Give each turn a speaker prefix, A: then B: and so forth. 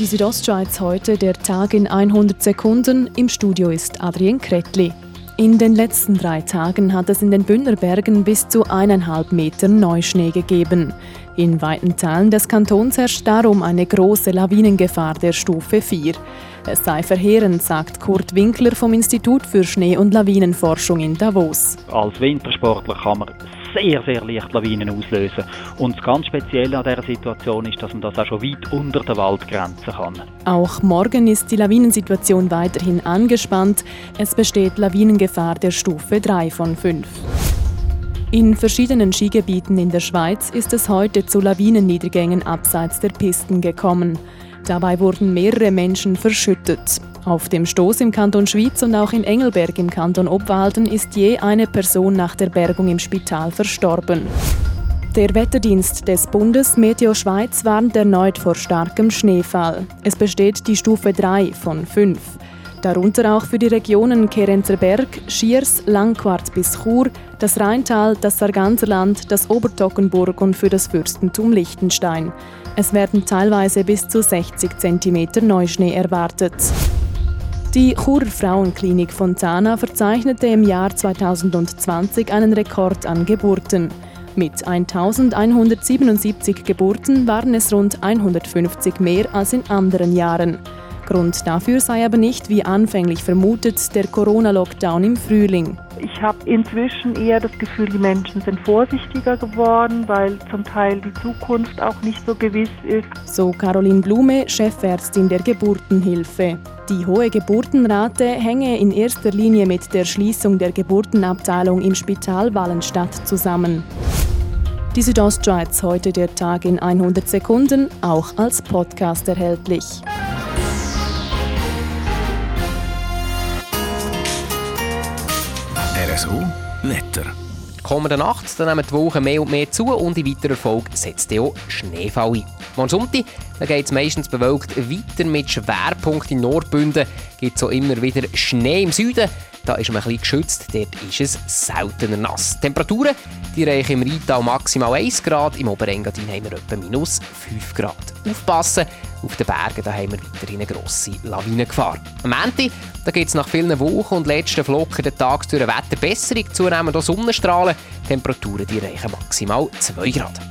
A: die Südostschweiz heute, der Tag in 100 Sekunden. Im Studio ist Adrien Kretli. In den letzten drei Tagen hat es in den Bündnerbergen bis zu eineinhalb Metern Neuschnee gegeben. In weiten Teilen des Kantons herrscht darum eine große Lawinengefahr der Stufe 4. Es sei verheerend, sagt Kurt Winkler vom Institut für Schnee- und Lawinenforschung in Davos.
B: Als Wintersportler kann man sehr, sehr leicht Lawinen auslösen. Und das ganz Spezielle an dieser Situation ist, dass man das auch schon weit unter der Waldgrenze kann.
A: Auch morgen ist die Lawinensituation weiterhin angespannt. Es besteht Lawinengefahr der Stufe 3 von 5. In verschiedenen Skigebieten in der Schweiz ist es heute zu Lawinenniedergängen abseits der Pisten gekommen. Dabei wurden mehrere Menschen verschüttet. Auf dem Stoß im Kanton Schwyz und auch in Engelberg im Kanton Obwalden ist je eine Person nach der Bergung im Spital verstorben. Der Wetterdienst des Bundes Meteo Schweiz warnt erneut vor starkem Schneefall. Es besteht die Stufe 3 von 5. Darunter auch für die Regionen Kerenzer Berg, Schiers, Langquart bis Chur, das Rheintal, das Sarganserland, das Obertockenburg und für das Fürstentum Liechtenstein. Es werden teilweise bis zu 60 cm Neuschnee erwartet. Die Churer Frauenklinik Fontana verzeichnete im Jahr 2020 einen Rekord an Geburten. Mit 1177 Geburten waren es rund 150 mehr als in anderen Jahren. Grund dafür sei aber nicht, wie anfänglich vermutet, der Corona-Lockdown im Frühling.
C: Ich habe inzwischen eher das Gefühl, die Menschen sind vorsichtiger geworden, weil zum Teil die Zukunft auch nicht so gewiss ist.
A: So Caroline Blume, Chefärztin der Geburtenhilfe. Die hohe Geburtenrate hänge in erster Linie mit der Schließung der Geburtenabteilung im Spital Wallenstadt zusammen. Die Südostschweiz heute der Tag in 100 Sekunden, auch als Podcast erhältlich.
D: RSO Wetter.
E: Kommende Nacht dann nehmen die Wochen mehr und mehr zu und in weiterer Folge setzt auch Schneefall ein. Am Sonntag geht es meistens bewölkt weiter mit Schwerpunkt in Nordbünden. Gibt es auch immer wieder Schnee im Süden. Da ist man ein geschützt, dort ist es seltener nass. Die Temperaturen die reichen im Rheintal maximal 1 Grad, im Oberengadin haben wir etwa minus 5 Grad. Aufpassen, auf den Bergen da haben wir weiterhin eine grosse Lawinengefahr. Am Ende gibt es nach vielen Wochen und letzten Flocken der Tagstür eine Wetterbesserung, zunehmend auch Sonnenstrahlen. Temperaturen die reichen maximal 2 Grad.